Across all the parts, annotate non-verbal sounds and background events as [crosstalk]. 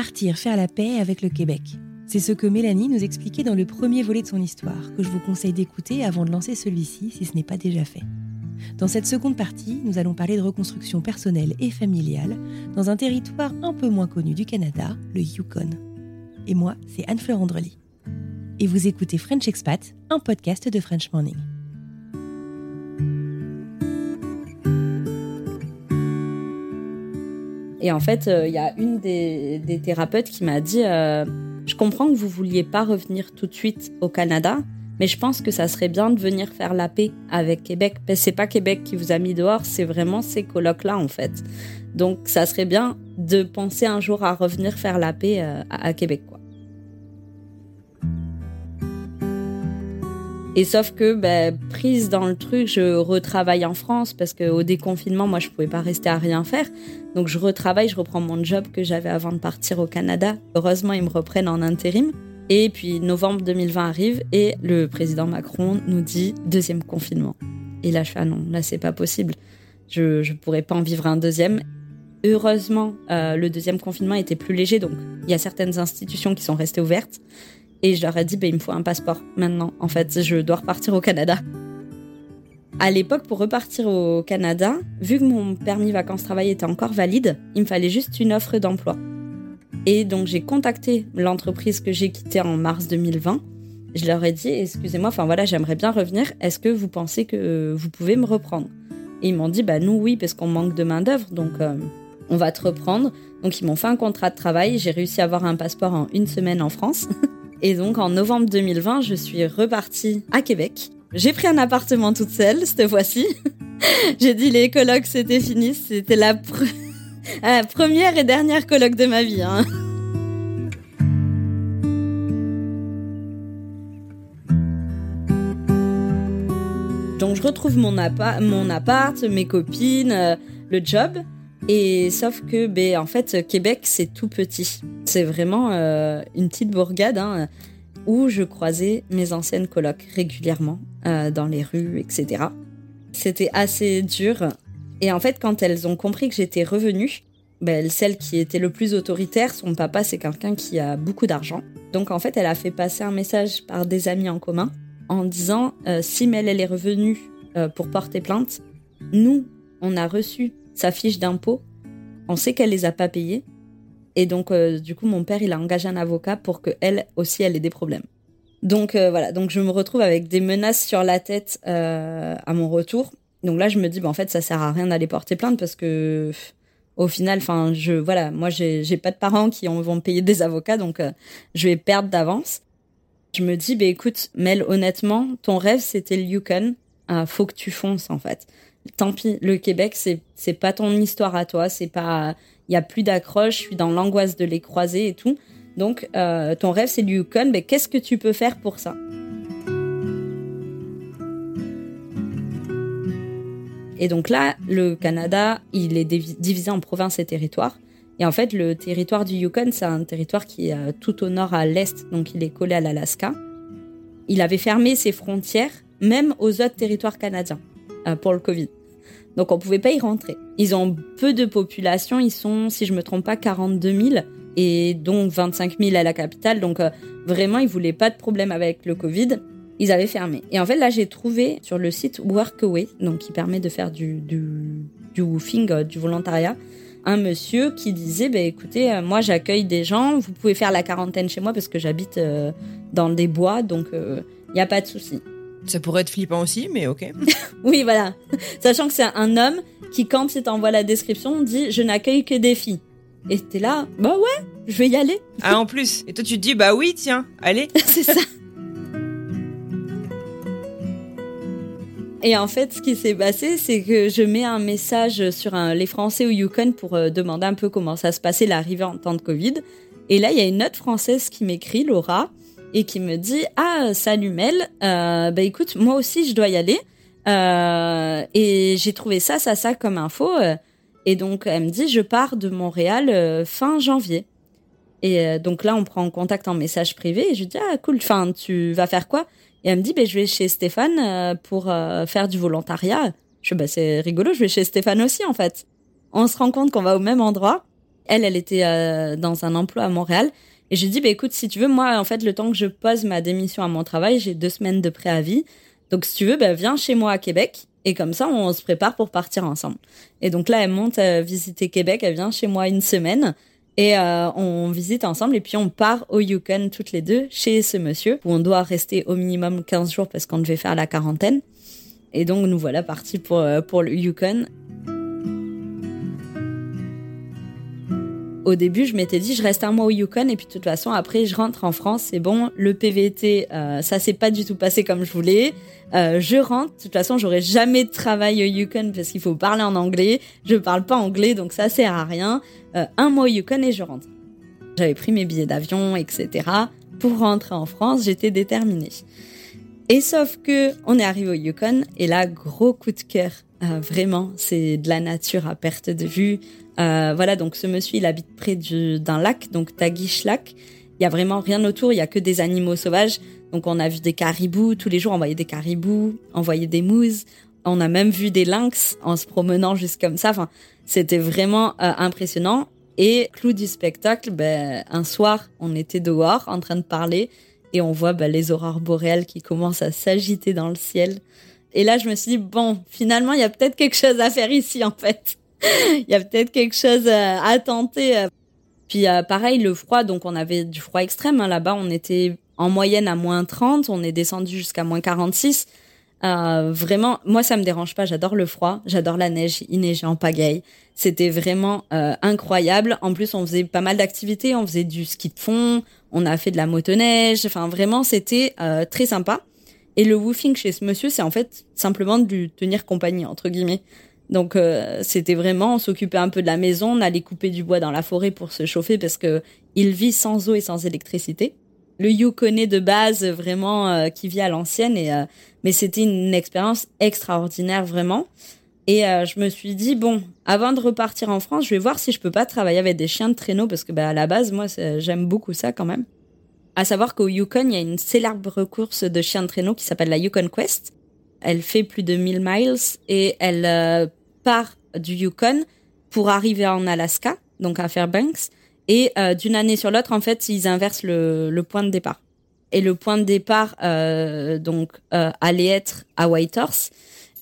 Partir faire la paix avec le Québec. C'est ce que Mélanie nous expliquait dans le premier volet de son histoire, que je vous conseille d'écouter avant de lancer celui-ci si ce n'est pas déjà fait. Dans cette seconde partie, nous allons parler de reconstruction personnelle et familiale dans un territoire un peu moins connu du Canada, le Yukon. Et moi, c'est Anne-Fleur Andrely. Et vous écoutez French Expat, un podcast de French Morning. Et en fait, il y a une des, thérapeutes qui m'a dit euh, Je comprends que vous vouliez pas revenir tout de suite au Canada, mais je pense que ça serait bien de venir faire la paix avec Québec. C'est pas Québec qui vous a mis dehors, c'est vraiment ces colloques-là, en fait. Donc, ça serait bien de penser un jour à revenir faire la paix euh, à, à Québec, quoi. Et sauf que, ben, prise dans le truc, je retravaille en France parce qu'au déconfinement, moi, je pouvais pas rester à rien faire. Donc, je retravaille, je reprends mon job que j'avais avant de partir au Canada. Heureusement, ils me reprennent en intérim. Et puis, novembre 2020 arrive et le président Macron nous dit deuxième confinement. Et là, je fais, ah non, là, c'est pas possible. Je, je pourrais pas en vivre un deuxième. Heureusement, euh, le deuxième confinement était plus léger, donc il y a certaines institutions qui sont restées ouvertes. Et je leur ai dit, bah, il me faut un passeport maintenant. En fait, je dois repartir au Canada. À l'époque, pour repartir au Canada, vu que mon permis vacances-travail était encore valide, il me fallait juste une offre d'emploi. Et donc, j'ai contacté l'entreprise que j'ai quittée en mars 2020. Je leur ai dit, excusez-moi, enfin voilà, j'aimerais bien revenir. Est-ce que vous pensez que vous pouvez me reprendre? Et ils m'ont dit, bah nous oui, parce qu'on manque de main-d'œuvre, donc euh, on va te reprendre. Donc, ils m'ont fait un contrat de travail. J'ai réussi à avoir un passeport en une semaine en France. [laughs] Et donc en novembre 2020, je suis repartie à Québec. J'ai pris un appartement toute seule cette fois-ci. [laughs] J'ai dit les colocs c'était fini, c'était la, pre- [laughs] la, première et dernière coloc de ma vie. Hein. Donc je retrouve mon, appa- mon appart, mes copines, euh, le job. Et sauf que, ben, en fait, Québec, c'est tout petit. C'est vraiment euh, une petite bourgade hein, où je croisais mes anciennes colocs régulièrement euh, dans les rues, etc. C'était assez dur. Et en fait, quand elles ont compris que j'étais revenue, ben, celle qui était le plus autoritaire, son papa, c'est quelqu'un qui a beaucoup d'argent. Donc en fait, elle a fait passer un message par des amis en commun en disant euh, si Mel elle est revenue pour porter plainte, nous, on a reçu sa fiche on sait qu'elle les a pas payées. Et donc, euh, du coup, mon père, il a engagé un avocat pour que elle aussi, elle ait des problèmes. Donc euh, voilà, donc je me retrouve avec des menaces sur la tête euh, à mon retour. Donc là, je me dis, bah, en fait, ça sert à rien d'aller porter plainte parce que, au final, enfin, je, voilà, moi, j'ai pas de parents qui vont me payer des avocats, donc je vais perdre d'avance. Je me dis, bah écoute, Mel, honnêtement, ton rêve, c'était le Yukon. Ah, faut que tu fonces, en fait. Tant pis, le Québec, c'est pas ton histoire à toi, c'est pas, il y a plus d'accroche, je suis dans l'angoisse de les croiser et tout. Donc, euh, ton rêve, c'est le Yukon, mais qu'est-ce que tu peux faire pour ça? Et donc là, le Canada, il est divi- divisé en provinces et territoires. Et en fait, le territoire du Yukon, c'est un territoire qui est euh, tout au nord à l'est, donc il est collé à l'Alaska. Il avait fermé ses frontières, même aux autres territoires canadiens, pour le Covid. Donc on pouvait pas y rentrer. Ils ont peu de population, ils sont, si je me trompe pas, 42 000 et donc 25 000 à la capitale. Donc euh, vraiment, ils voulaient pas de problème avec le Covid. Ils avaient fermé. Et en fait, là, j'ai trouvé sur le site Workaway, donc qui permet de faire du, du, du woofing, euh, du volontariat, un monsieur qui disait, bah, écoutez, euh, moi j'accueille des gens, vous pouvez faire la quarantaine chez moi parce que j'habite euh, dans des bois, donc euh, Il n'y a pas de souci. Ça pourrait être flippant aussi, mais ok. [laughs] oui, voilà. Sachant que c'est un homme qui, quand il t'envoie la description, dit Je n'accueille que des filles. Et t'es là, bah ouais, je vais y aller. Ah, en plus. Et toi, tu te dis Bah oui, tiens, allez. [laughs] c'est ça. Et en fait, ce qui s'est passé, c'est que je mets un message sur les Français au Yukon pour euh, demander un peu comment ça se passait l'arrivée en temps de Covid. Et là, il y a une autre Française qui m'écrit, Laura, et qui me dit Ah, salut Mel, euh, bah écoute, moi aussi je dois y aller. Euh, et j'ai trouvé ça, ça, ça comme info. Et donc elle me dit Je pars de Montréal euh, fin janvier. Et euh, donc là, on prend en contact en message privé. Et je lui dis Ah, cool, enfin, tu vas faire quoi? Et elle me dit ben, Je vais chez Stéphane euh, pour faire du volontariat. Je dis bah, C'est rigolo, je vais chez Stéphane aussi en fait. On se rend compte qu'on va au même endroit. Elle, elle était dans un emploi à Montréal. Et je lui dis, bah, écoute, si tu veux, moi, en fait, le temps que je pose ma démission à mon travail, j'ai deux semaines de préavis. Donc, si tu veux, bah, viens chez moi à Québec. Et comme ça, on se prépare pour partir ensemble. Et donc là, elle monte à visiter Québec. Elle vient chez moi une semaine. Et euh, on visite ensemble et puis on part au Yukon toutes les deux chez ce monsieur où on doit rester au minimum 15 jours parce qu'on devait faire la quarantaine. Et donc nous voilà partis pour, euh, pour le Yukon. Au début, je m'étais dit, je reste un mois au Yukon et puis de toute façon, après, je rentre en France. C'est bon, le PVT, euh, ça s'est pas du tout passé comme je voulais. Euh, je rentre. De toute façon, j'aurai jamais de travail au Yukon parce qu'il faut parler en anglais. Je parle pas anglais, donc ça sert à rien. Euh, un mois au Yukon et je rentre. J'avais pris mes billets d'avion, etc. Pour rentrer en France, j'étais déterminée. Et sauf que on est arrivé au Yukon et là, gros coup de cœur. Euh, vraiment, c'est de la nature à perte de vue. Euh, voilà, donc ce monsieur, il habite près d'un lac, donc Tagish Lac. Il y a vraiment rien autour, il y a que des animaux sauvages. Donc on a vu des caribous, tous les jours on voyait des caribous, on voyait des mouses, on a même vu des lynx en se promenant juste comme ça. Enfin, c'était vraiment euh, impressionnant. Et clou du spectacle, ben, un soir, on était dehors en train de parler et on voit ben, les aurores boréales qui commencent à s'agiter dans le ciel. Et là, je me suis dit, bon, finalement, il y a peut-être quelque chose à faire ici, en fait. [laughs] Il y a peut-être quelque chose euh, à tenter. Euh. Puis pareil, le froid, donc on avait du froid extrême. Hein. Là-bas, on était en moyenne à moins 30, on est descendu jusqu'à moins 46. Euh, vraiment, moi ça me dérange pas, j'adore le froid, j'adore la neige, il neigeait en pagaille. C'était vraiment euh, incroyable. En plus, on faisait pas mal d'activités, on faisait du ski de fond, on a fait de la motoneige, enfin vraiment c'était euh, très sympa. Et le woofing chez ce monsieur, c'est en fait simplement de lui tenir compagnie entre guillemets. Donc euh, c'était vraiment, on s'occupait un peu de la maison, on allait couper du bois dans la forêt pour se chauffer parce que il vit sans eau et sans électricité. Le Yukon de base vraiment euh, qui vit à l'ancienne et euh, mais c'était une expérience extraordinaire vraiment. Et je me suis dit bon avant de repartir en France je vais voir si je peux pas travailler avec des chiens de traîneau parce que bah, à la base moi j'aime beaucoup ça quand même à savoir qu'au Yukon il y a une célèbre course de chiens de traîneau qui s'appelle la Yukon Quest elle fait plus de 1000 miles et elle part du Yukon pour arriver en Alaska donc à Fairbanks et euh, d'une année sur l'autre, en fait, ils inversent le, point de départ. Et le point de départ, euh, donc, euh, allait être à Whitehorse.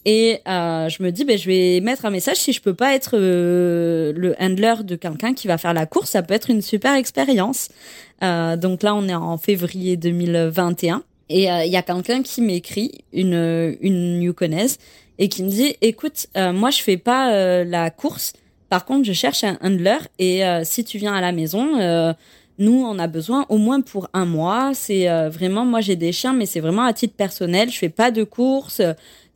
Et je me dis, ben, je vais mettre un message si je peux pas être le handler de quelqu'un qui va faire la course, ça peut être une super expérience. donc là, on est en février 2021. Et il y a quelqu'un qui m'écrit, une, une Yukonaise, et qui me dit, écoute, moi, je fais pas la course, par contre, je cherche un handler et euh, si tu viens à la maison, euh, nous, on a besoin au moins pour un mois. C'est euh, vraiment, moi, j'ai des chiens, mais c'est vraiment à titre personnel. Je fais pas de courses.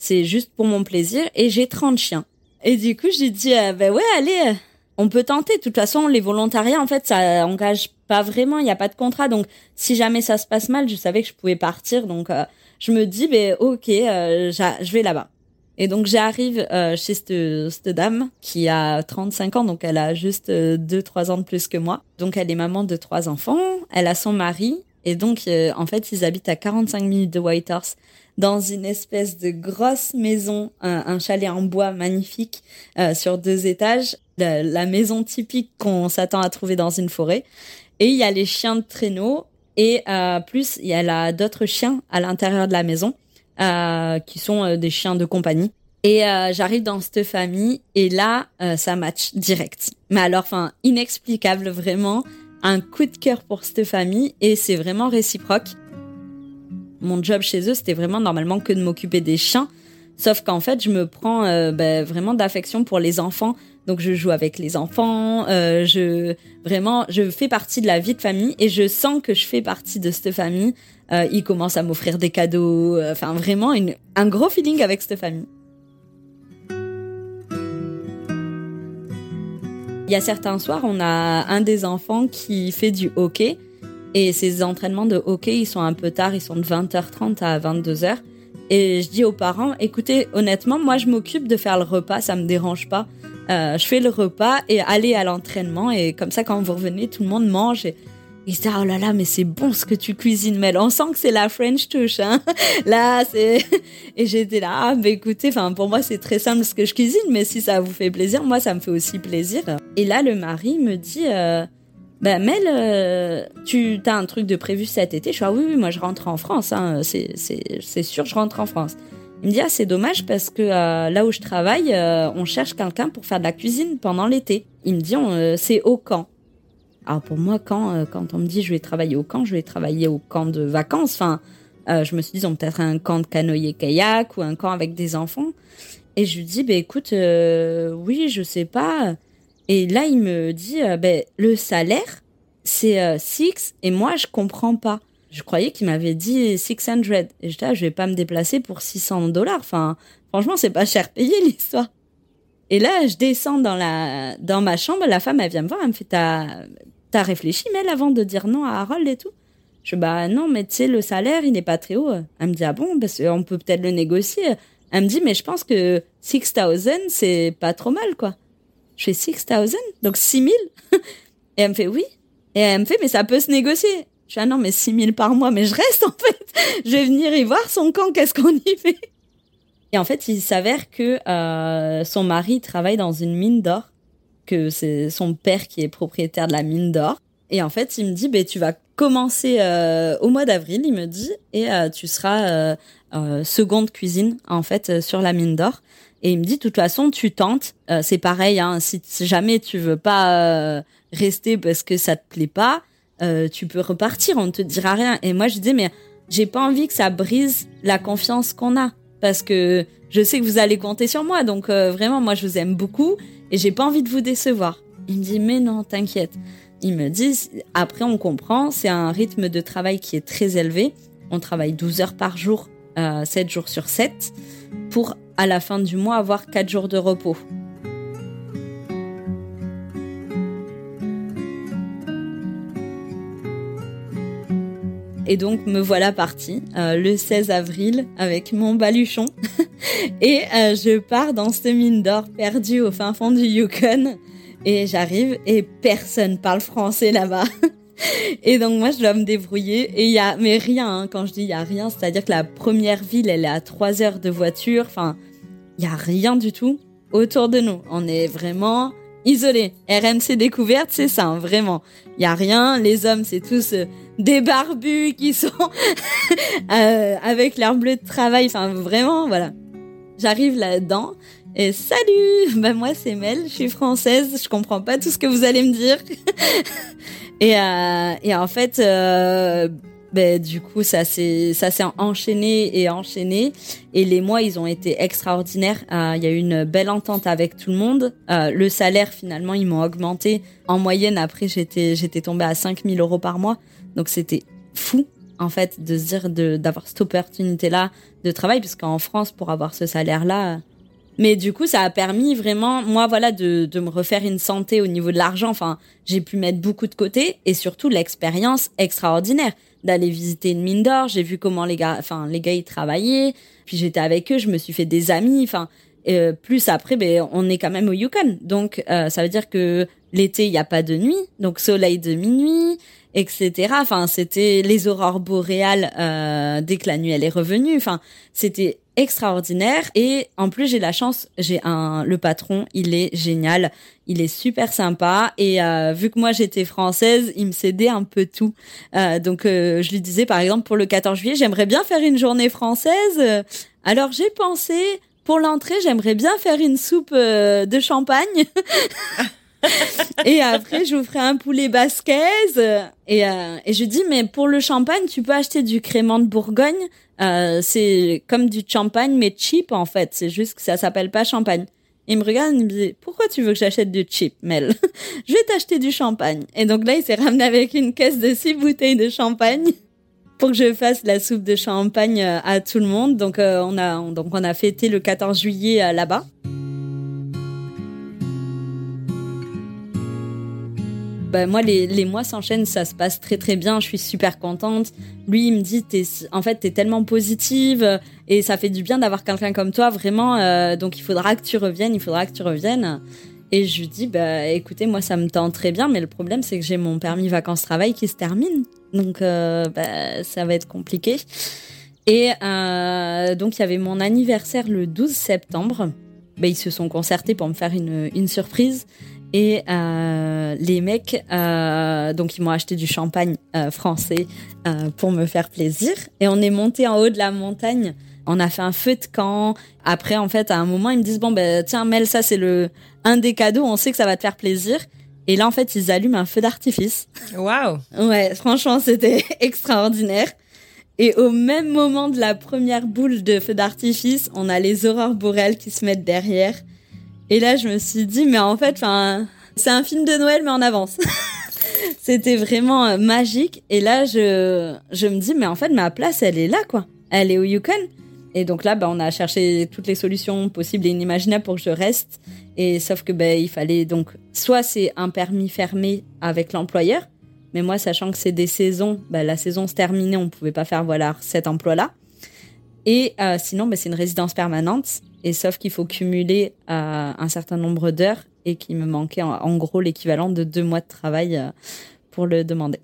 C'est juste pour mon plaisir et j'ai 30 chiens. Et du coup, j'ai dit, ben ouais, allez, on peut tenter. De toute façon, les volontariats, en fait, ça engage pas vraiment. Il n'y a pas de contrat. Donc, si jamais ça se passe mal, je savais que je pouvais partir. Donc, je me dis, ben ok, je vais là-bas. Et donc j'arrive euh, chez cette, dame qui a 35 ans, donc elle a juste 2-3 euh, ans de plus que moi. Donc elle est maman de trois enfants, elle a son mari, et donc euh, en fait ils habitent à 45 minutes de Whitehorse dans une espèce de grosse maison, un, chalet en bois magnifique sur deux étages, la, maison typique qu'on s'attend à trouver dans une forêt. Et il y a les chiens de traîneau et plus il y a d'autres chiens à l'intérieur de la maison. Euh, qui sont euh, des chiens de compagnie. Et euh, j'arrive dans cette famille et là, ça match direct. Mais alors, enfin, inexplicable vraiment. Un coup de cœur pour cette famille et c'est vraiment réciproque. mon job chez eux, c'était vraiment normalement que de m'occuper des chiens. Sauf qu'en fait, je me prends euh, ben, vraiment d'affection pour les enfants. Donc je joue avec les enfants, euh, je vraiment je fais partie de la vie de famille et je sens que je fais partie de cette famille. Euh, ils commencent à m'offrir des cadeaux, enfin vraiment un gros feeling avec cette famille. Il y a certains soirs, on a un des enfants qui fait du hockey et ces entraînements de hockey, ils sont un peu tard, ils sont de 20h30 à 22h. Et je dis aux parents, écoutez, honnêtement, moi je m'occupe de faire le repas, ça me dérange pas. Euh, je fais le repas et aller à l'entraînement et comme ça quand vous revenez tout le monde mange se dit oh là là mais c'est bon ce que tu cuisines mais on sent que c'est la French touch hein. [laughs] Là c'est [laughs] et j'étais là ah bah écoutez enfin pour moi c'est très simple ce que je cuisine mais si ça vous fait plaisir moi ça me fait aussi plaisir. Et là le mari me dit euh, bah Mel euh, tu as un truc de prévu cet été? Je suis ah oui oui moi je rentre en France hein, c'est sûr je rentre en France. Il me dit ah c'est dommage parce que euh, là où je travaille, euh, on cherche quelqu'un pour faire de la cuisine pendant l'été. Il me dit c'est au camp. Alors pour moi quand quand on me dit je vais travailler au camp, je vais travailler au camp de vacances. Enfin, je me suis dit ils ont peut-être un camp de canoë kayak ou un camp avec des enfants. Et je lui dis bah écoute oui je sais pas. Et là il me dit ben le salaire c'est six et moi je comprends pas je croyais qu'il m'avait dit 600. Et je là, je vais pas me déplacer pour 600 dollars. Enfin, franchement, c'est pas cher payé [laughs] l'histoire. Et là, je descends dans la, dans ma chambre. La femme, elle vient me voir. Elle me fait, t'as réfléchi, Mel, avant de dire non à Harold et tout? Je bah non, mais tu sais, le salaire, il n'est pas très haut. Elle me dit, ah bon, parce qu'on peut peut-être le négocier. Elle me dit, mais je pense que 6000, c'est pas trop mal, quoi. Je fais 6000? Donc 6000? [laughs] et elle me fait, oui. Et elle me fait, mais ça peut se négocier. Je dis, ah non, mais 6 000 par mois, mais je reste [laughs] en fait. Je vais venir y voir son camp, qu'est-ce qu'on y fait? Et en fait, il s'avère que euh, son mari travaille dans une mine d'or, que c'est son père qui est propriétaire de la mine d'or. Et en fait, il me dit, ben, tu vas commencer euh, au mois d'avril, il me dit, et euh, tu seras euh, seconde cuisine, en fait, sur la mine d'or. Et il me dit, de toute façon, tu tentes. c'est pareil, hein, si, jamais tu veux pas rester parce que ça te plaît pas, euh, tu peux repartir, on ne te dira rien. Et moi, je disais, mais j'ai pas envie que ça brise la confiance qu'on a. Parce que je sais que vous allez compter sur moi. Donc, euh, vraiment, moi, je vous aime beaucoup et j'ai pas envie de vous décevoir. Il me dit, mais non, t'inquiète. Il me dit, après, on comprend, c'est un rythme de travail qui est très élevé. On travaille 12 heures par jour, euh, 7 jours sur 7, pour à la fin du mois avoir 4 jours de repos. Et donc me voilà partie euh, le 16 avril avec mon baluchon. [laughs] Et euh, je pars dans cette mine d'or perdue au fin fond du Yukon. Et j'arrive et personne parle français là-bas. [laughs] et donc moi je dois me débrouiller. Et il y a mais rien hein, quand je dis il y a rien, c'est-à-dire que la première ville elle est à 3 heures de voiture, enfin il y a rien du tout autour de nous. On est vraiment isolé. RMC découverte, c'est ça, hein, vraiment. Il y a rien. Les hommes, c'est tous euh, des barbus qui sont [laughs] euh, avec leur bleu de travail. Enfin, vraiment, voilà. J'arrive là-dedans et salut. [laughs] Ben moi, c'est Mel. Je suis française. Je comprends pas tout ce que vous allez me dire. [laughs] et, euh, et en fait ben, du coup, ça s'est, enchaîné et enchaîné. Et les mois, ils ont été extraordinaires. Euh, il y a eu une belle entente avec tout le monde. Euh, le salaire, finalement, ils m'ont augmenté. En moyenne, après, j'étais, tombée à 5000 euros par mois. Donc, c'était fou, en fait, de se dire d'avoir cette opportunité-là de travail, parce qu'en France, pour avoir ce salaire-là, mais du coup, ça a permis vraiment, moi, voilà, de, de me refaire une santé au niveau de l'argent. Enfin, j'ai pu mettre beaucoup de côté et surtout l'expérience extraordinaire d'aller visiter une mine d'or. J'ai vu comment les gars, enfin, les gars, ils travaillaient. Puis j'étais avec eux, je me suis fait des amis. Enfin, euh, plus après, ben, on est quand même au Yukon. Donc, euh, ça veut dire que l'été, il n'y a pas de nuit. Donc, soleil de minuit, etc. Enfin, c'était les aurores boréales euh, dès que la nuit, elle est revenue. Enfin, c'était extraordinaire et en plus j'ai la chance j'ai un le patron il est génial il est super sympa et euh, vu que moi j'étais française il me cédait un peu tout euh, donc euh, je lui disais par exemple pour le 14 juillet j'aimerais bien faire une journée française alors j'ai pensé pour l'entrée j'aimerais bien faire une soupe de champagne [laughs] et après, je vous ferai un poulet basquez. Et, euh, et je dis, mais pour le champagne, tu peux acheter du crément de Bourgogne. Euh, c'est comme du champagne, mais cheap en fait. C'est juste que ça s'appelle pas champagne. Il me regarde, il me dit, pourquoi tu veux que j'achète du cheap, Mel? [laughs] Je vais t'acheter du champagne. Et donc là, il s'est ramené avec une caisse de six bouteilles de champagne pour que je fasse la soupe de champagne euh, à tout le monde. Donc euh, on a donc on a fêté le 14 juillet euh, là-bas. Ben, moi, les, les mois s'enchaînent, ça se passe très très bien, je suis super contente. Lui, il me dit, es, en fait, t'es tellement positive et ça fait du bien d'avoir quelqu'un comme toi, vraiment. donc, il faudra que tu reviennes, il faudra que tu reviennes. Et je lui dis, bah, écoutez, moi, ça me tente très bien, mais le problème, c'est que j'ai mon permis vacances-travail qui se termine. Donc, euh, bah, ça va être compliqué. Et euh, donc, il y avait mon anniversaire le 12 septembre. Bah, ils se sont concertés pour me faire une, une surprise. Et euh, les mecs, donc ils m'ont acheté du champagne français pour me faire plaisir. Et on est monté en haut de la montagne. On a fait un feu de camp. Après, en fait, à un moment, ils me disent bon ben tiens Mel, ça c'est le un des cadeaux. On sait que ça va te faire plaisir. Et là, en fait, ils allument un feu d'artifice. Waouh Ouais, franchement, c'était [laughs] extraordinaire. Et au même moment de la première boule de feu d'artifice, on a les aurores boréales qui se mettent derrière. Et là, je me suis dit, mais en fait, c'est un film de Noël, mais en avance. [laughs] C'était vraiment euh, magique. Et là, je, je me dis, mais en fait, ma place, elle est là, quoi. Elle est au Yukon. Et donc là, bah, on a cherché toutes les solutions possibles et inimaginables pour que je reste. Et sauf que bah, il fallait donc soit c'est un permis fermé avec l'employeur, mais moi sachant que c'est des saisons, bah, la saison se terminait, on pouvait pas faire voilà cet emploi-là. Et euh, sinon, bah, c'est une résidence permanente. Et sauf qu'il faut cumuler euh, un certain nombre d'heures et qu'il me manquait en, gros l'équivalent de deux mois de travail euh, pour le demander.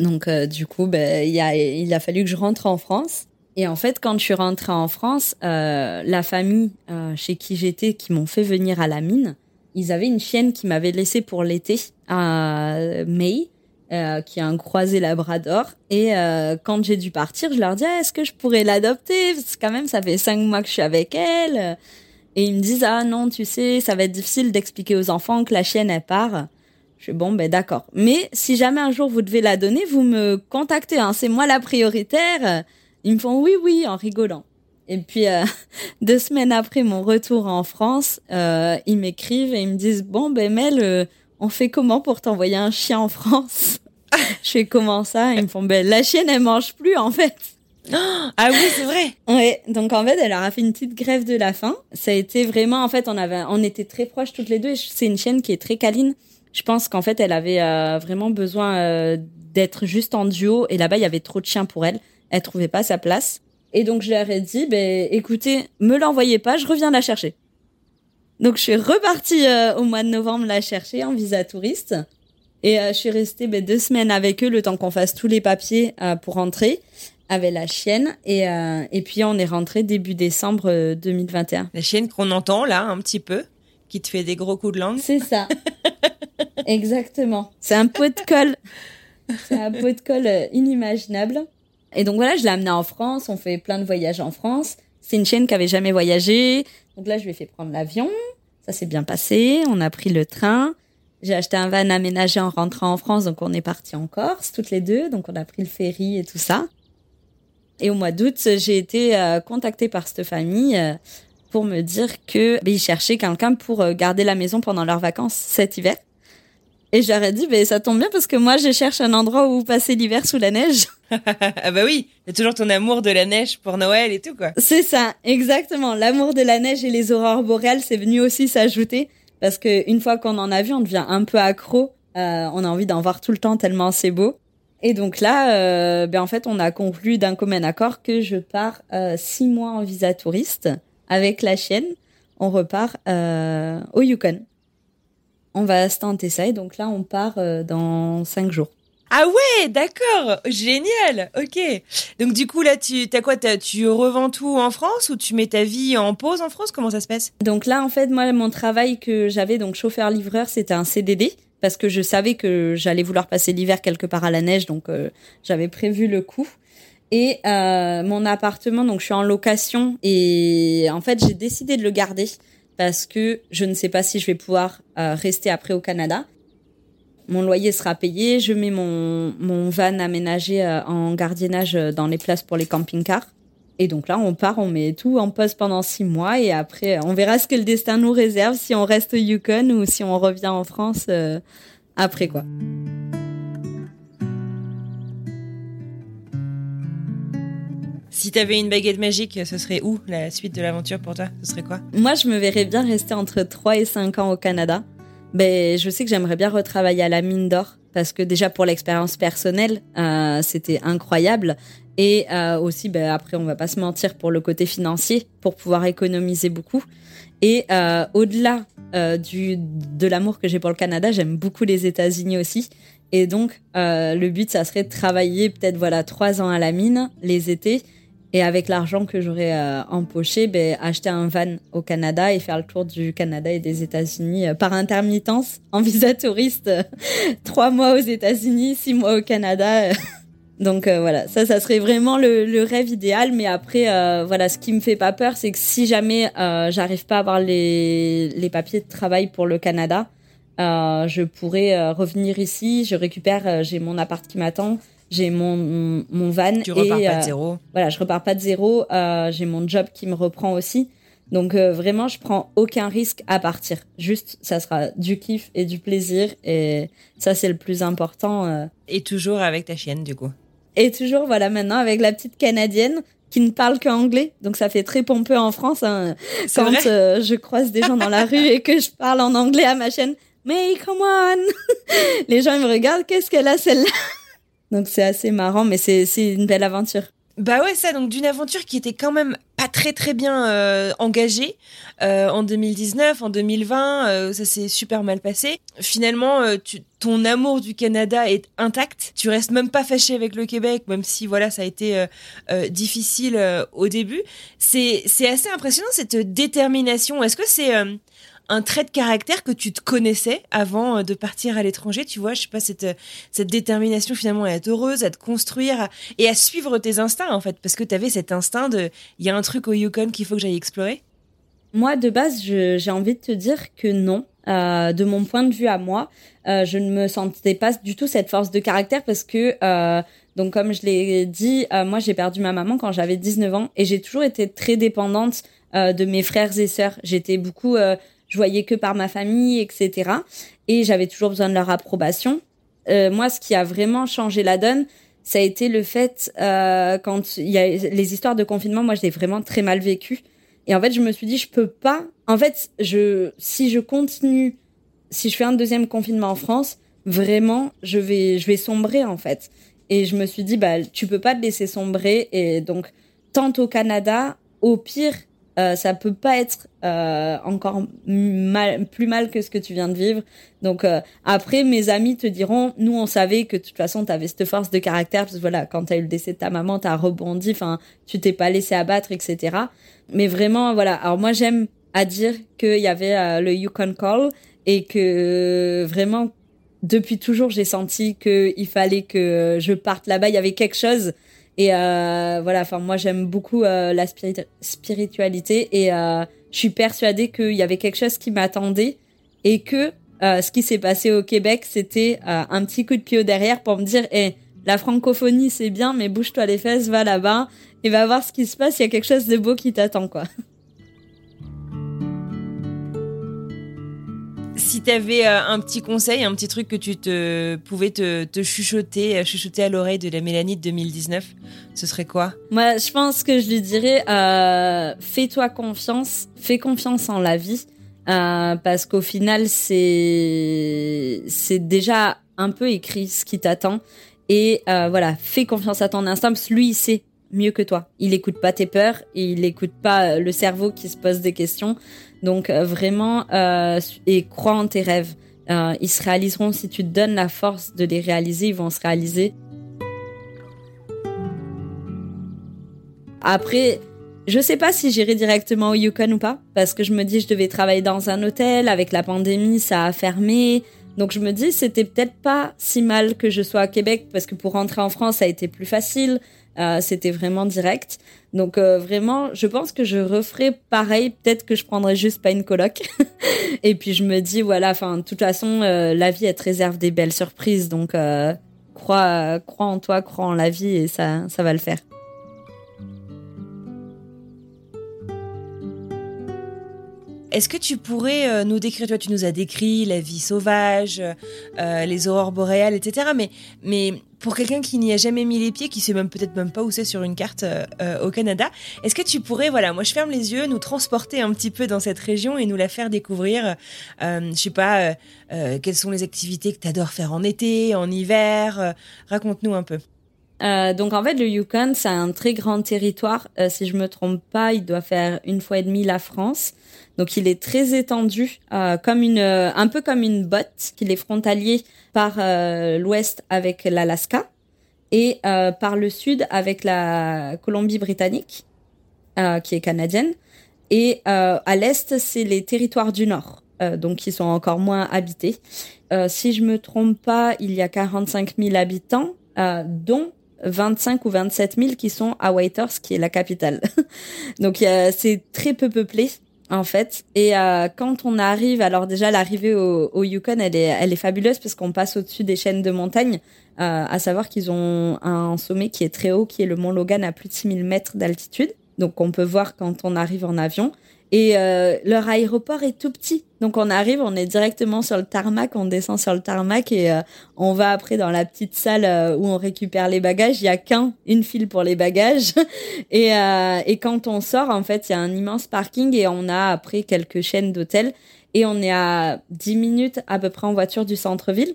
Donc du coup, bah, il, a, il a fallu que je rentre en France. Et en fait, quand je suis rentrée en France, euh, la famille euh, chez qui j'étais, qui m'ont fait venir à la mine, ils avaient une chienne qui m'avait laissée pour l'été à May, euh, qui a un croisé labrador. Et euh, quand j'ai dû partir, je leur dis ah, est-ce que je pourrais l'adopter? Parce que quand même, ça fait cinq mois que je suis avec elle. Et ils me disent ah non, tu sais, ça va être difficile d'expliquer aux enfants que la chienne elle part. Je bon, ben d'accord. Mais si jamais un jour vous devez la donner, vous me contactez. Hein, c'est moi la prioritaire. Ils me font oui, oui, en rigolant. Et puis euh, [laughs] deux semaines après mon retour en France, euh, ils m'écrivent et ils me disent bon ben Mel, euh, on fait comment pour t'envoyer un chien en France? [laughs] Je fais comment ça? Ils me font ben la chienne elle mange plus en fait. [gasps] Ah oui c'est vrai. Ouais donc en fait elle a fait une petite grève de la faim. Ça a été vraiment en fait on avait on était très proches toutes les deux. et C'est une chienne qui est très câline. Je pense qu'en fait elle avait vraiment besoin d'être juste en duo et là-bas il y avait trop de chiens pour elle elle trouvait pas sa place. Et donc je leur ai dit, ben écoutez, me l'envoyez pas, je reviens la chercher. Donc je suis repartie euh, au mois de novembre la chercher en visa touriste. Et euh, je suis restée ben, deux semaines avec eux, le temps qu'on fasse tous les papiers euh, pour rentrer avec la chienne. Et, et puis on est rentré début décembre 2021. La chienne qu'on entend là un petit peu, qui te fait des gros coups de langue. C'est ça. [laughs] Exactement. C'est un pot de colle. C'est un pot de colle inimaginable. Et donc voilà, je l'ai amené en France, on fait plein de voyages en France. C'est une chaîne qui avait jamais voyagé. Donc là, je lui ai fait prendre l'avion. Ça s'est bien passé. On a pris le train. J'ai acheté un van aménagé en rentrant en France, donc on est parti en Corse toutes les deux. Donc on a pris le ferry et tout ça. Et au mois d'août, j'ai été euh, contactée par cette famille euh, pour me dire que ben, ils cherchaient quelqu'un pour euh, garder la maison pendant leurs vacances cet hiver. Et j'aurais dit, ben ça tombe bien parce que moi, je cherche un endroit où passer l'hiver sous la neige. [laughs] ah bah oui, il y a toujours ton amour de la neige pour Noël et tout quoi. C'est ça, exactement. L'amour de la neige et les aurores boréales, c'est venu aussi s'ajouter parce que une fois qu'on en a vu, on devient un peu accro. Euh, on a envie d'en voir tout le temps tellement c'est beau. Et donc là, euh, ben en fait, on a conclu d'un commun accord que je pars euh, six mois en visa touriste avec la chienne. On repart euh, au Yukon. On va se tenter ça et donc là, on part euh, dans cinq jours. Ah ouais, d'accord, génial, ok. Donc du coup là, tu as quoi Tu revends tout en France ou tu mets ta vie en pause en France? Comment ça se passe? Donc là, en fait, moi, mon travail que j'avais, donc chauffeur-livreur, c'était un CDD parce que je savais que j'allais vouloir passer l'hiver quelque part à la neige, donc euh, j'avais prévu le coup. Et euh, mon appartement, donc je suis en location et en fait j'ai décidé de le garder parce que je ne sais pas si je vais pouvoir rester après au Canada. Mon loyer sera payé, je mets mon, mon van aménagé en gardiennage dans les places pour les camping-cars. Et donc là, on part, on met tout en pause pendant six mois et après, on verra ce que le destin nous réserve, si on reste au Yukon ou si on revient en France euh, après quoi. Si tu avais une baguette magique, ce serait où la suite de l'aventure pour toi? Ce serait quoi? Moi, je me verrais bien rester entre 3 et 5 ans au Canada. Ben, je sais que j'aimerais bien retravailler à la mine d'or parce que déjà pour l'expérience personnelle, euh, c'était incroyable. Et euh, aussi, ben, après, on va pas se mentir pour le côté financier, pour pouvoir économiser beaucoup. Et euh, au-delà du de l'amour que j'ai pour le Canada, j'aime beaucoup les États-Unis aussi. Et donc, le but, ça serait de travailler peut-être voilà trois ans à la mine les étés. Et avec l'argent que j'aurais euh, empoché, ben, acheter un van au Canada et faire le tour du Canada et des États-Unis par intermittence, en visa touriste, [laughs] trois mois aux États-Unis, six mois au Canada. [laughs] Donc euh, voilà, ça, ça serait vraiment le, le rêve idéal. Mais après, euh, voilà, ce qui me fait pas peur, c'est que si jamais euh, j'arrive pas à avoir les, les papiers de travail pour le Canada, euh, je pourrais revenir ici. Je récupère, j'ai mon appart qui m'attend, j'ai mon, mon, van. Tu repars pas de zéro. Voilà, je repars pas de zéro. j'ai mon job qui me reprend aussi. Donc vraiment, je prends aucun risque à partir. Juste, ça sera du kiff et du plaisir. Et ça, c'est le plus important. Et toujours avec ta chienne, du coup. Et toujours, voilà, maintenant, avec la petite canadienne qui ne parle qu'anglais. Donc, ça fait très pompeux en France hein, quand euh, je croise des gens dans la rue et que je parle en anglais à ma chaîne. Mais come on [laughs] Les gens ils me regardent, qu'est-ce qu'elle a celle-là? Donc, c'est assez marrant, mais c'est une belle aventure. Bah ouais, ça, donc d'une aventure qui était quand même pas très très bien euh, engagée euh, en 2019, en 2020, euh, ça s'est super mal passé. Finalement, ton amour du Canada est intact. Tu restes même pas fâché avec le Québec, même si voilà, ça a été difficile au début. C'est c'est assez impressionnant cette détermination. Est-ce que c'est un trait de caractère que tu te connaissais avant euh, de partir à l'étranger, tu vois, je sais pas, cette, cette détermination finalement à être heureuse, à te construire et à suivre tes instincts en fait, parce que tu avais cet instinct de, il y a un truc au Yukon qu'il faut que j'aille explorer Moi, de base, j'ai envie de te dire que non. Euh, de mon point de vue à moi, euh, je ne me sentais pas du tout cette force de caractère parce que, euh, donc comme je l'ai dit, euh, moi j'ai perdu ma maman quand j'avais 19 ans et j'ai toujours été très dépendante de mes frères et sœurs. J'étais beaucoup je voyais que par ma famille, etc. Et j'avais toujours besoin de leur approbation. Euh, moi, ce qui a vraiment changé la donne, ça a été le fait euh, quand il y a les histoires de confinement. Moi, je vraiment très mal vécu. Et en fait, je me suis dit, je peux pas. En fait, je si je continue, si je fais un deuxième confinement en France, vraiment, je vais je vais sombrer en fait. Et je me suis dit, bah, tu peux pas te laisser sombrer. Et donc, tant au Canada, au pire, euh, ça peut pas être euh, encore mal, plus mal que ce que tu viens de vivre. Donc euh, après, mes amis te diront, nous on savait que de toute façon tu avais cette force de caractère, parce que voilà, quand t'as eu le décès de ta maman, t'as rebondi, enfin, tu t'es pas laissé abattre, etc. Mais vraiment, voilà. Alors moi j'aime à dire qu'il y avait euh, le Yukon Call et que vraiment depuis toujours j'ai senti qu'il fallait que je parte là-bas. Il y avait quelque chose et euh, voilà, enfin moi j'aime beaucoup euh, la spiritualité et euh, je suis persuadée qu'il y avait quelque chose qui m'attendait et que ce qui s'est passé au Québec, c'était un petit coup de pied derrière pour me dire, eh, la francophonie c'est bien, mais bouge-toi les fesses, va là-bas et va voir ce qui se passe. Il y a quelque chose de beau qui t'attend, quoi. [laughs] si tu avais euh, un petit conseil, un petit truc que tu te pouvais te, te chuchoter, euh, chuchoter à l'oreille de la Mélanie de 2019, ce serait quoi? Moi, je pense que je lui dirais euh, fais-toi confiance, fais confiance en la vie, euh, parce qu'au final, c'est c'est déjà un peu écrit ce qui t'attend. Et euh, voilà, fais confiance à ton instinct, parce que lui, il sait mieux que toi. Il écoute pas tes peurs, il écoute pas le cerveau qui se pose des questions. Donc euh, vraiment, euh, et crois en tes rêves. Euh, ils se réaliseront si tu te donnes la force de les réaliser, ils vont se réaliser. Après, je sais pas si j'irai directement au Yukon ou pas, parce que je me dis je devais travailler dans un hôtel, avec la pandémie ça a fermé, Donc je me dis, c'était peut-être pas si mal que je sois à Québec parce que pour rentrer en France, ça a été plus facile. Euh, c'était vraiment direct. Donc euh, vraiment, je pense que je referai pareil. Peut-être que je prendrai juste pas une coloc. [laughs] et puis je me dis, voilà, enfin, de toute façon, euh, la vie, elle te réserve des belles surprises. Donc crois, crois en toi, crois en la vie et ça, ça va le faire. Est-ce que tu pourrais nous décrire, toi tu nous as décrit la vie sauvage, les aurores boréales, etc. Mais, mais pour quelqu'un qui n'y a jamais mis les pieds, qui sait même peut-être même pas où c'est sur une carte euh, au Canada, est-ce que tu pourrais, voilà, moi je ferme les yeux, nous transporter un petit peu dans cette région et nous la faire découvrir, je sais pas, quelles sont les activités que tu adores faire en été, en hiver, raconte-nous un peu. Donc en fait, le Yukon, c'est un très grand territoire. si je me trompe pas, il doit faire une fois et demie la France. Donc il est très étendu, euh, comme une, euh, un peu comme une botte, qu'il est frontalier par euh, l'ouest avec l'Alaska et par le sud avec la Colombie-Britannique, qui est canadienne. Et à l'est, c'est les territoires du nord, donc qui sont encore moins habités. si je me trompe pas, il y a 45 000 habitants, dont 25 ou 27 000 qui sont à Whitehorse, qui est la capitale. [laughs] Donc c'est très peu peuplé en fait. Et euh, quand on arrive, alors déjà l'arrivée au, au, Yukon, elle est, elle est fabuleuse parce qu'on passe au-dessus des chaînes de montagnes. Euh, à savoir qu'ils ont un sommet qui est très haut, qui est le mont Logan à plus de 6000 mètres d'altitude. Donc on peut voir quand on arrive en avion. Et euh, leur aéroport est tout petit. Donc on arrive, on est directement sur le tarmac, on descend sur le tarmac et euh, on va après dans la petite salle euh, où on récupère les bagages. Il y a qu'un, une file pour les bagages. [laughs] et, et quand on sort, en fait, il y a un immense parking et on a après quelques chaînes d'hôtels. Et on est à 10 minutes à peu près en voiture du centre-ville.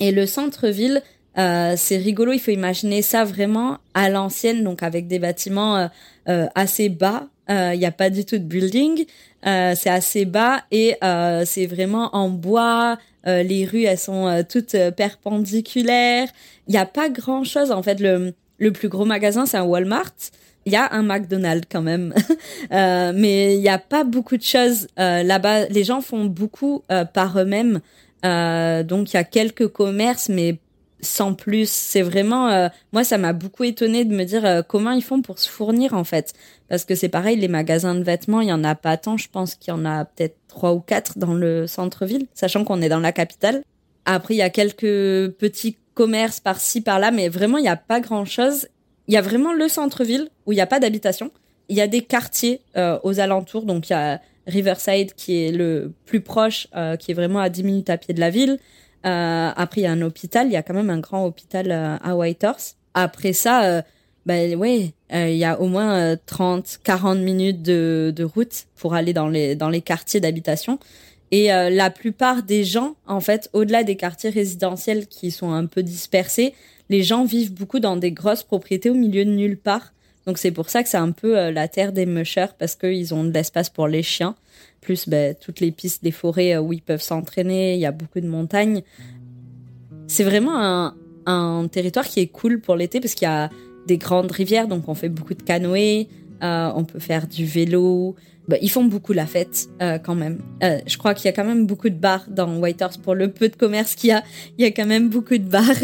Et le centre-ville, euh, c'est rigolo, il faut imaginer ça vraiment à l'ancienne, donc avec des bâtiments euh, assez bas, il euh, n'y a pas du tout de building. Euh, c'est assez bas et euh, c'est vraiment en bois. les rues, elles sont toutes perpendiculaires. Il n'y a pas grand-chose. En fait, le, le plus gros magasin, c'est un Walmart. Il y a un McDonald's quand même, [laughs] mais il n'y a pas beaucoup de choses là-bas. Les gens font beaucoup par eux-mêmes. donc il y a quelques commerces, mais sans plus. C'est vraiment, euh, moi, ça m'a beaucoup étonné de me dire euh, comment ils font pour se fournir en fait, parce que c'est pareil, les magasins de vêtements, il y en a pas tant. Je pense qu'il y en a peut-être trois ou quatre dans le centre-ville, sachant qu'on est dans la capitale. Après, il y a quelques petits commerces par-ci par-là, mais vraiment, il n'y a pas grand-chose. Il y a vraiment le centre-ville où il n'y a pas d'habitation. Il y a des quartiers euh, aux alentours, donc il y a Riverside qui est le plus proche, qui est vraiment à 10 minutes à pied de la ville. Euh, après, il y a un hôpital. Il y a quand même un grand hôpital euh, à Whitehorse. Après ça, euh, ben ouais, il y a au moins 30, 40 minutes de, de route pour aller dans les, dans les quartiers d'habitation. Et la plupart des gens, en fait, au-delà des quartiers résidentiels qui sont un peu dispersés, les gens vivent beaucoup dans des grosses propriétés au milieu de nulle part. Donc c'est pour ça que c'est un peu la terre des mushers parce qu'ils ont de l'espace pour les chiens plus ben, toutes les pistes des forêts euh, où ils peuvent s'entraîner, il y a beaucoup de montagnes. C'est vraiment un, territoire qui est cool pour l'été parce qu'il y a des grandes rivières, donc on fait beaucoup de canoë, euh, on peut faire du vélo. Ben, ils font beaucoup la fête euh, quand même. Je crois qu'il y a quand même beaucoup de bars dans Whitehorse pour le peu de commerce qu'il y a. Il y a quand même beaucoup de bars.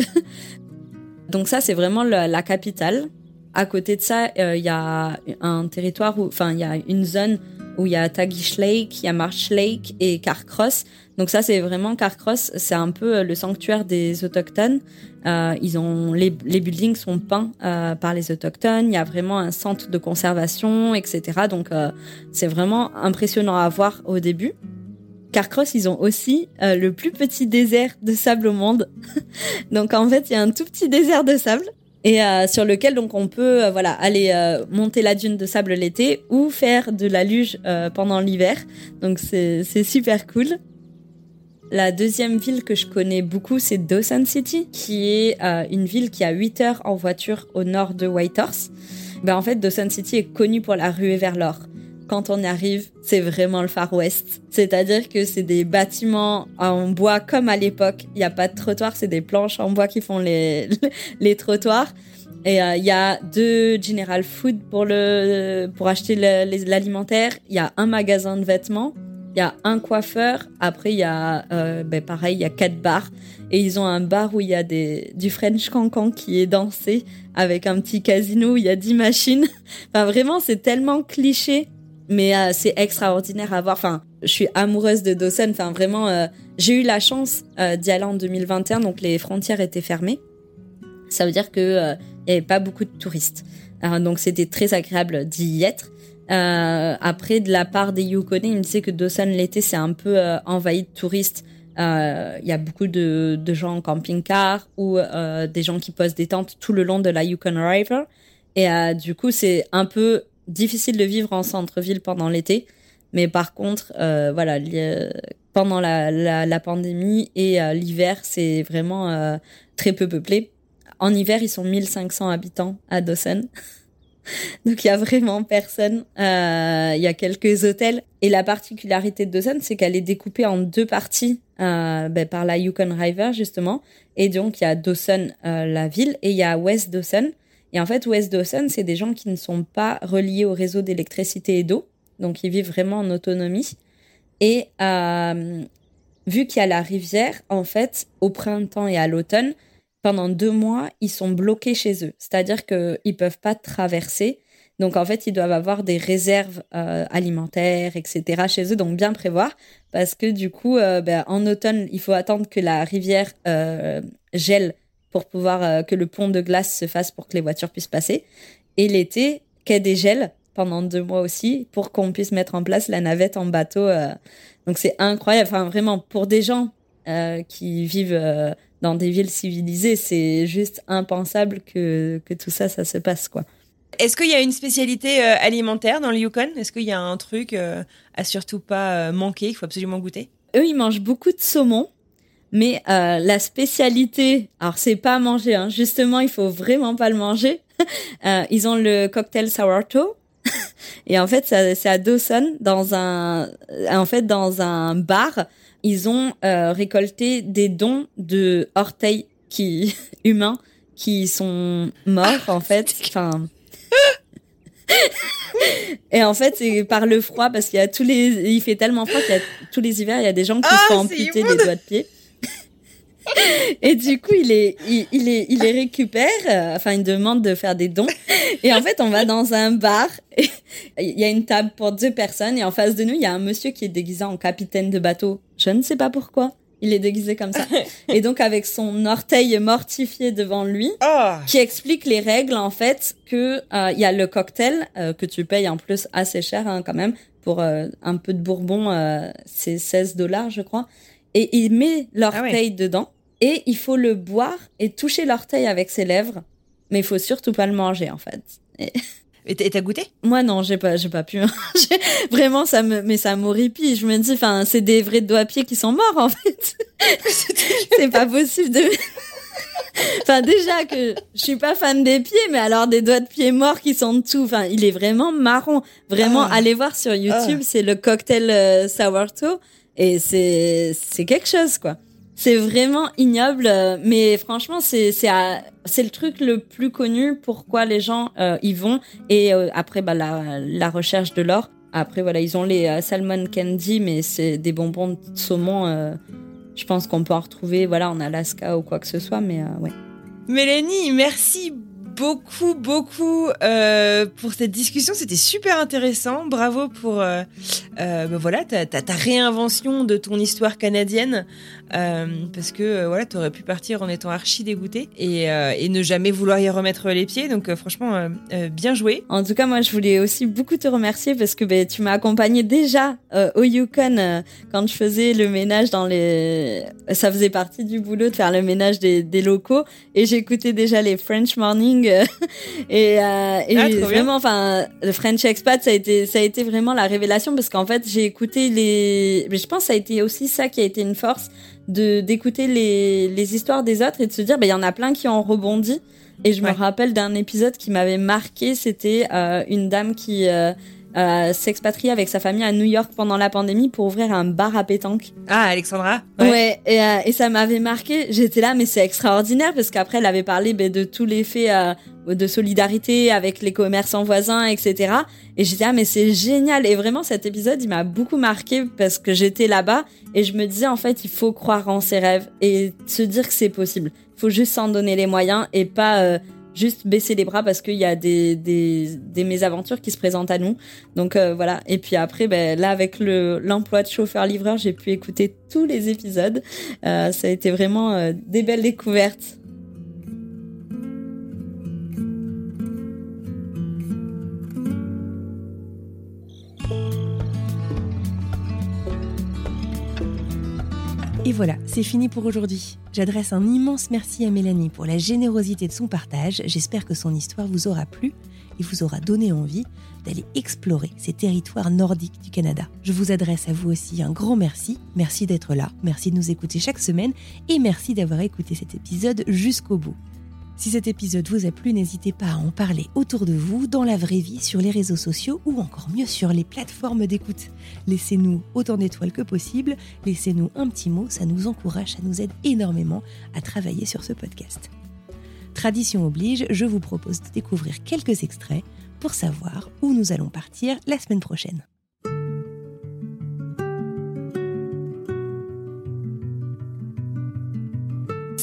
[laughs] donc ça, c'est vraiment la, la capitale. À côté de ça, il y a un territoire où, enfin, il y a une zone où il y a Tagish Lake, il y a Marsh Lake et Carcross. Donc ça, c'est vraiment Carcross, c'est un peu euh, le sanctuaire des autochtones. Euh, ils ont les, les buildings sont peints euh, par les autochtones. Il y a vraiment un centre de conservation, etc. Donc euh, c'est vraiment impressionnant à voir au début. Carcross, ils ont aussi euh, le plus petit désert de sable au monde. [laughs] donc en fait, il y a un tout petit désert de sable et euh, sur lequel donc on peut euh, voilà aller euh, monter la dune de sable l'été ou faire de la luge pendant l'hiver. Donc c'est super cool. La deuxième ville que je connais beaucoup, c'est Dawson City, qui est une ville qui a 8 heures en voiture au nord de Whitehorse. Ben en fait, Dawson City est connue pour la ruée vers l'or quand on y arrive, c'est vraiment le Far West. C'est-à-dire que c'est des bâtiments en bois comme à l'époque. Il n'y a pas de trottoir, c'est des planches en bois qui font les, [laughs] les trottoirs. Et euh, il y a deux General Food pour le pour acheter l'alimentaire. Il y a un magasin de vêtements il y a un coiffeur, après il y a, euh, ben pareil, il y a quatre bars. Et ils ont un bar où il y a des, du French Cancan qui est dansé avec un petit casino où il y a 10 machines. [laughs] Enfin, vraiment, c'est tellement cliché, mais euh, c'est extraordinaire à voir. Enfin, je suis amoureuse de Dawson. Enfin, vraiment, euh, j'ai eu la chance euh, d'y aller en 2021, donc les frontières étaient fermées. Ça veut dire que il y avait pas beaucoup de touristes. donc c'était très agréable d'y être. Euh, après, de la part des Yukon, il me disait que Dawson l'été, c'est un peu euh, envahi de touristes. Euh, il y a beaucoup de, de gens en camping-car ou euh, des gens qui posent des tentes tout le long de la Yukon River. Et du coup, c'est un peu difficile de vivre en centre-ville pendant l'été. Mais par contre, voilà, pendant la, la, pandémie et l'hiver, c'est vraiment très peu peuplé. En hiver, ils sont 1500 habitants à Dawson. [laughs] Donc il y a vraiment personne. Euh, il y a quelques hôtels. Et la particularité de Dawson, c'est qu'elle est découpée en deux parties euh, ben, par la Yukon River justement. Et donc il y a Dawson, euh, la ville, et il y a West Dawson. Et en fait, West Dawson, c'est des gens qui ne sont pas reliés au réseau d'électricité et d'eau. Donc ils vivent vraiment en autonomie. Et euh, vu qu'il y a la rivière, en fait, au printemps et à l'automne, pendant deux mois, ils sont bloqués chez eux. C'est-à-dire qu'ils peuvent pas traverser. Donc en fait, ils doivent avoir des réserves euh, alimentaires, etc. chez eux, donc bien prévoir, parce que du coup, euh, ben, en automne, il faut attendre que la rivière gèle pour pouvoir que le pont de glace se fasse pour que les voitures puissent passer. Et l'été, qu'elle dégèle pendant deux mois aussi pour qu'on puisse mettre en place la navette en bateau. Donc c'est incroyable. Enfin vraiment pour des gens qui vivent dans des villes civilisées, c'est juste impensable que, que tout ça, ça se passe, quoi. Est-ce qu'il y a une spécialité euh, alimentaire dans le Yukon? Est-ce qu'il y a un truc euh, à surtout pas euh, manquer, qu'il faut absolument goûter? Eux, ils mangent beaucoup de saumon, mais la spécialité, alors c'est pas à manger, hein, justement, il faut vraiment pas le manger. [laughs] ils ont le cocktail sourdough. [laughs] et en fait, c'est à Dawson, dans un, en fait, dans un bar ils ont euh, récolté des dons de orteils qui [laughs] humains qui sont morts en fait. Enfin. Et en fait, c'est par le froid parce qu'il y a tous les, il fait tellement froid qu'il y a tous les hivers, il y a des gens qui se font ah, amputer les doigts de pied. [laughs] Et du coup, il est, il, il est, il les récupère. Euh, enfin, il demande de faire des dons. Et en fait, on va dans un bar. Et il y a une table pour deux personnes. Et en face de nous, il y a un monsieur qui est déguisé en capitaine de bateau. Je ne sais pas pourquoi. Il est déguisé comme ça. [laughs] Et donc avec son orteil mortifié devant lui, oh. qui explique les règles en fait que euh, il y a le cocktail euh, que tu payes en plus assez cher hein, quand même pour un peu de bourbon, c'est 16 dollars je crois. Et il met l'orteil ah dedans et il faut le boire et toucher l'orteil avec ses lèvres, mais il faut surtout pas le manger en fait. Et [laughs] t'as goûté? Moi non, j'ai pas, j'ai pas pu. [laughs] Vraiment, ça me, mais ça m'horripile. Je me dis, enfin, c'est des vrais doigts pieds qui sont morts en fait. [laughs] c'est pas possible de. enfin déjà que je suis pas fan des pieds, mais alors des doigts de pied morts qui sont tout. Enfin, il est vraiment marron. Vraiment, ah. allez voir sur YouTube, ah. c'est le cocktail euh, sourdough et c'est c'est quelque chose quoi c'est vraiment ignoble, euh, mais franchement, c'est c'est le truc le plus connu. Pourquoi les gens euh, y vont et euh, après bah la la recherche de l'or. Après voilà, ils ont les salmon candy, mais c'est des bonbons de saumon. je pense qu'on peut en retrouver voilà en Alaska ou quoi que ce soit, mais ouais. Mélanie, merci beaucoup, beaucoup euh, pour cette discussion. C'était super intéressant. Bravo pour euh, euh, ben voilà ta, réinvention de ton histoire canadienne. Euh, parce que euh, voilà, tu aurais pu partir en étant archi dégoûté et, euh, et ne jamais vouloir y remettre les pieds. Donc franchement, bien joué. En tout cas, moi, je voulais aussi beaucoup te remercier parce que ben, tu m'as accompagné déjà au Yukon quand je faisais le ménage dans les. Ça faisait partie du boulot de faire le ménage des, des locaux et j'écoutais déjà les French Morning [laughs] et, et ah, vraiment, enfin, le French Expat, ça a été, ça a été vraiment la révélation parce qu'en fait, j'ai écouté les. Mais je pense que ça a été aussi ça qui a été une force de d'écouter les, les histoires des autres et de se dire, bah, il y en a plein qui ont rebondi. Et je me rappelle d'un épisode qui m'avait marqué, c'était euh, une dame qui euh, euh, s'expatrier avec sa famille à New York pendant la pandémie pour ouvrir un bar à pétanque. Ah, Alexandra? Ouais, et, euh, et, ça m'avait marqué. J'étais là, mais c'est extraordinaire parce qu'après, elle avait parlé ben, de tous les faits euh, de solidarité avec les commerçants voisins, etc. Et j'étais là, mais c'est génial. Et vraiment, cet épisode, il m'a beaucoup marqué parce que j'étais là-bas et je me disais, en fait, il faut croire en ses rêves et se dire que c'est possible. Il faut juste s'en donner les moyens et pas... Juste baisser les bras parce qu'il y a des, des, des, mésaventures qui se présentent à nous. Donc euh, voilà. Et puis après, ben, là, avec le, l'emploi de chauffeur-livreur, j'ai pu écouter tous les épisodes. Euh, ça a été vraiment euh, des belles découvertes. Et voilà, c'est fini pour aujourd'hui. J'adresse un immense merci à Mélanie pour la générosité de son partage. J'espère que son histoire vous aura plu et vous aura donné envie d'aller explorer ces territoires nordiques du Canada. Je vous adresse à vous aussi un grand merci. Merci d'être là, merci de nous écouter chaque semaine et merci d'avoir écouté cet épisode jusqu'au bout. Si cet épisode vous a plu, n'hésitez pas à en parler autour de vous, dans la vraie vie, sur les réseaux sociaux ou encore mieux sur les plateformes d'écoute. Laissez-nous autant d'étoiles que possible, laissez-nous un petit mot, ça nous encourage, ça nous aide énormément à travailler sur ce podcast. Tradition oblige, je vous propose de découvrir quelques extraits pour savoir où nous allons partir la semaine prochaine.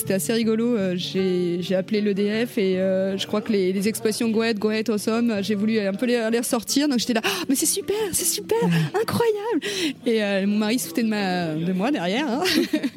C'était assez rigolo. Euh, j'ai appelé l'EDF et euh, je crois que les, les expressions go ahead, go ahead, awesome, j'ai voulu un peu les, les ressortir. Donc j'étais là, ah, mais c'est super, c'est super, incroyable. Et euh, mon mari se foutait de, ma, de moi derrière. Hein.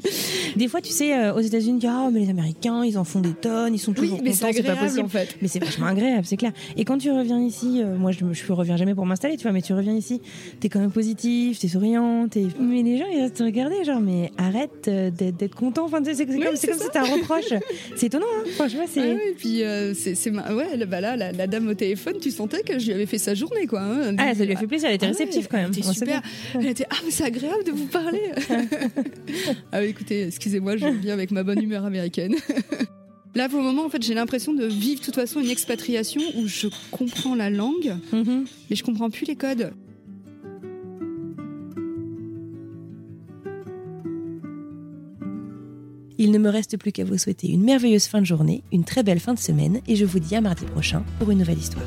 [laughs] Des fois, tu sais, aux États-Unis, oh, mais les Américains, ils en font des tonnes, ils sont toujours oui, mais contents, c'est pas possible. En fait. Mais c'est vachement agréable, c'est clair. Et quand tu reviens ici, moi je, je reviens jamais pour m'installer, tu vois, mais tu reviens ici, t'es quand même positif, t'es souriant, es... mais les gens ils restent te regarder, genre, mais arrête d'être content. Enfin, c'est comme, oui, comme si un reproche. c'est étonnant, hein franchement. C'est... Ah oui, puis euh, c'est, c'est ouais, bah là, la, la, dame au téléphone, tu sentais que je lui avais fait sa journée, quoi. Hein. Ah, ça lui a fait plaisir, elle était ah réceptive quand même. C'était super. Elle était, ah, mais c'est agréable de vous parler. [laughs] ah, écoutez, excusez-moi, je viens avec ma bonne humeur américaine. [laughs] Là, pour le moment, en fait, j'ai l'impression de vivre de toute façon une expatriation où je comprends la langue, mm-hmm. mais je comprends plus les codes. Il ne me reste plus qu'à vous souhaiter une merveilleuse fin de journée, une très belle fin de semaine, et je vous dis à mardi prochain pour une nouvelle histoire.